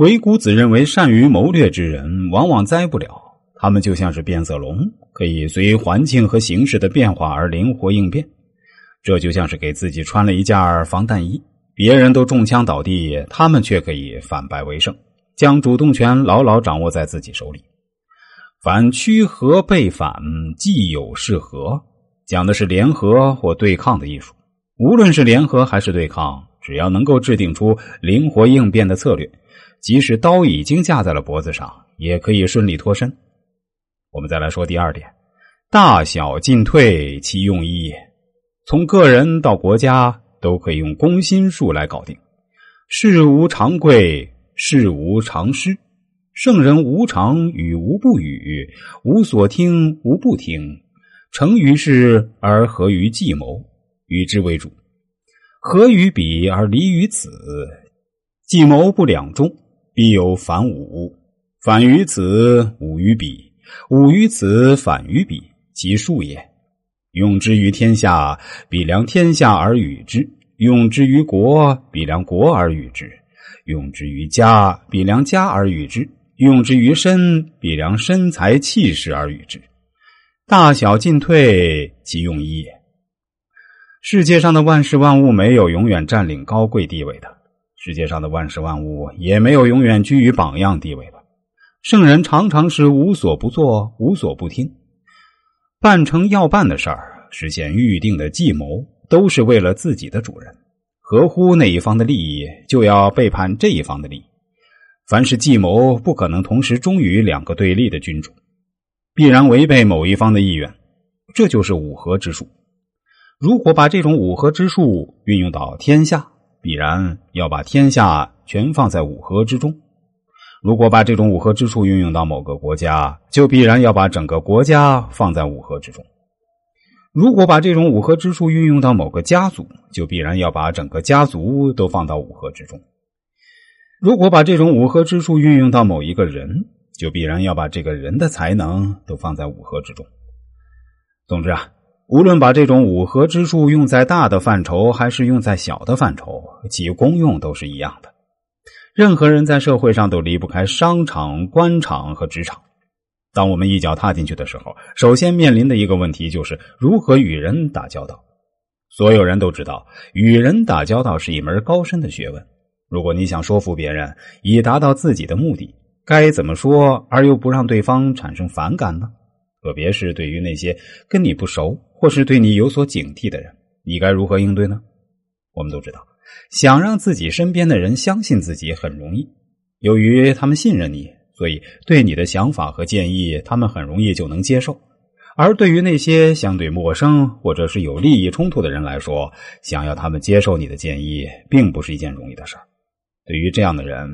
鬼谷子认为，善于谋略之人往往栽不了。他们就像是变色龙，可以随环境和形势的变化而灵活应变。这就像是给自己穿了一件防弹衣，别人都中枪倒地，他们却可以反败为胜，将主动权牢牢掌握在自己手里。反趋和背反，既有是合，讲的是联合或对抗的艺术。无论是联合还是对抗，只要能够制定出灵活应变的策略。即使刀已经架在了脖子上，也可以顺利脱身。我们再来说第二点：大小进退，其用意。从个人到国家，都可以用攻心术来搞定。事无常贵，事无常失。圣人无常与无不语，无所听，无不听。成于事而合于计谋，与之为主。合于彼而离于此，计谋不两中。必有反五，反于此，五于彼，五于此，反于彼，其数也。用之于天下，比量天下而与之；用之于国，比量国而与之；用之于家，比量家而与之；用之于身，比量身材气势而与之。大小进退，其用意也。世界上的万事万物，没有永远占领高贵地位的。世界上的万事万物也没有永远居于榜样地位的。圣人常常是无所不作，无所不听，办成要办的事儿，实现预定的计谋，都是为了自己的主人。合乎那一方的利益，就要背叛这一方的利益。凡是计谋，不可能同时忠于两个对立的君主，必然违背某一方的意愿。这就是五合之术。如果把这种五合之术运用到天下，必然要把天下全放在五合之中。如果把这种五合之术运用到某个国家，就必然要把整个国家放在五合之中。如果把这种五合之术运用到某个家族，就必然要把整个家族都放到五合之中。如果把这种五合之术运用到某一个人，就必然要把这个人的才能都放在五合之中。总之啊。无论把这种五合之术用在大的范畴，还是用在小的范畴，其功用都是一样的。任何人在社会上都离不开商场、官场和职场。当我们一脚踏进去的时候，首先面临的一个问题就是如何与人打交道。所有人都知道，与人打交道是一门高深的学问。如果你想说服别人，以达到自己的目的，该怎么说而又不让对方产生反感呢？特别是对于那些跟你不熟或是对你有所警惕的人，你该如何应对呢？我们都知道，想让自己身边的人相信自己很容易。由于他们信任你，所以对你的想法和建议，他们很容易就能接受。而对于那些相对陌生或者是有利益冲突的人来说，想要他们接受你的建议，并不是一件容易的事儿。对于这样的人，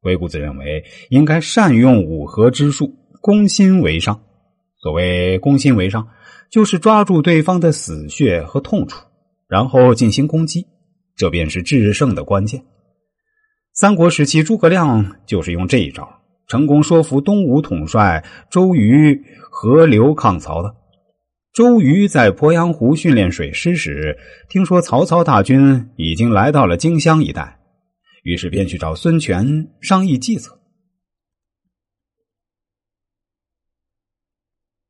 鬼谷子认为应该善用五合之术，攻心为上。所谓攻心为上，就是抓住对方的死穴和痛处，然后进行攻击，这便是制胜的关键。三国时期，诸葛亮就是用这一招，成功说服东吴统帅周瑜合流抗曹的。周瑜在鄱阳湖训练水师时，听说曹操大军已经来到了荆襄一带，于是便去找孙权商议计策。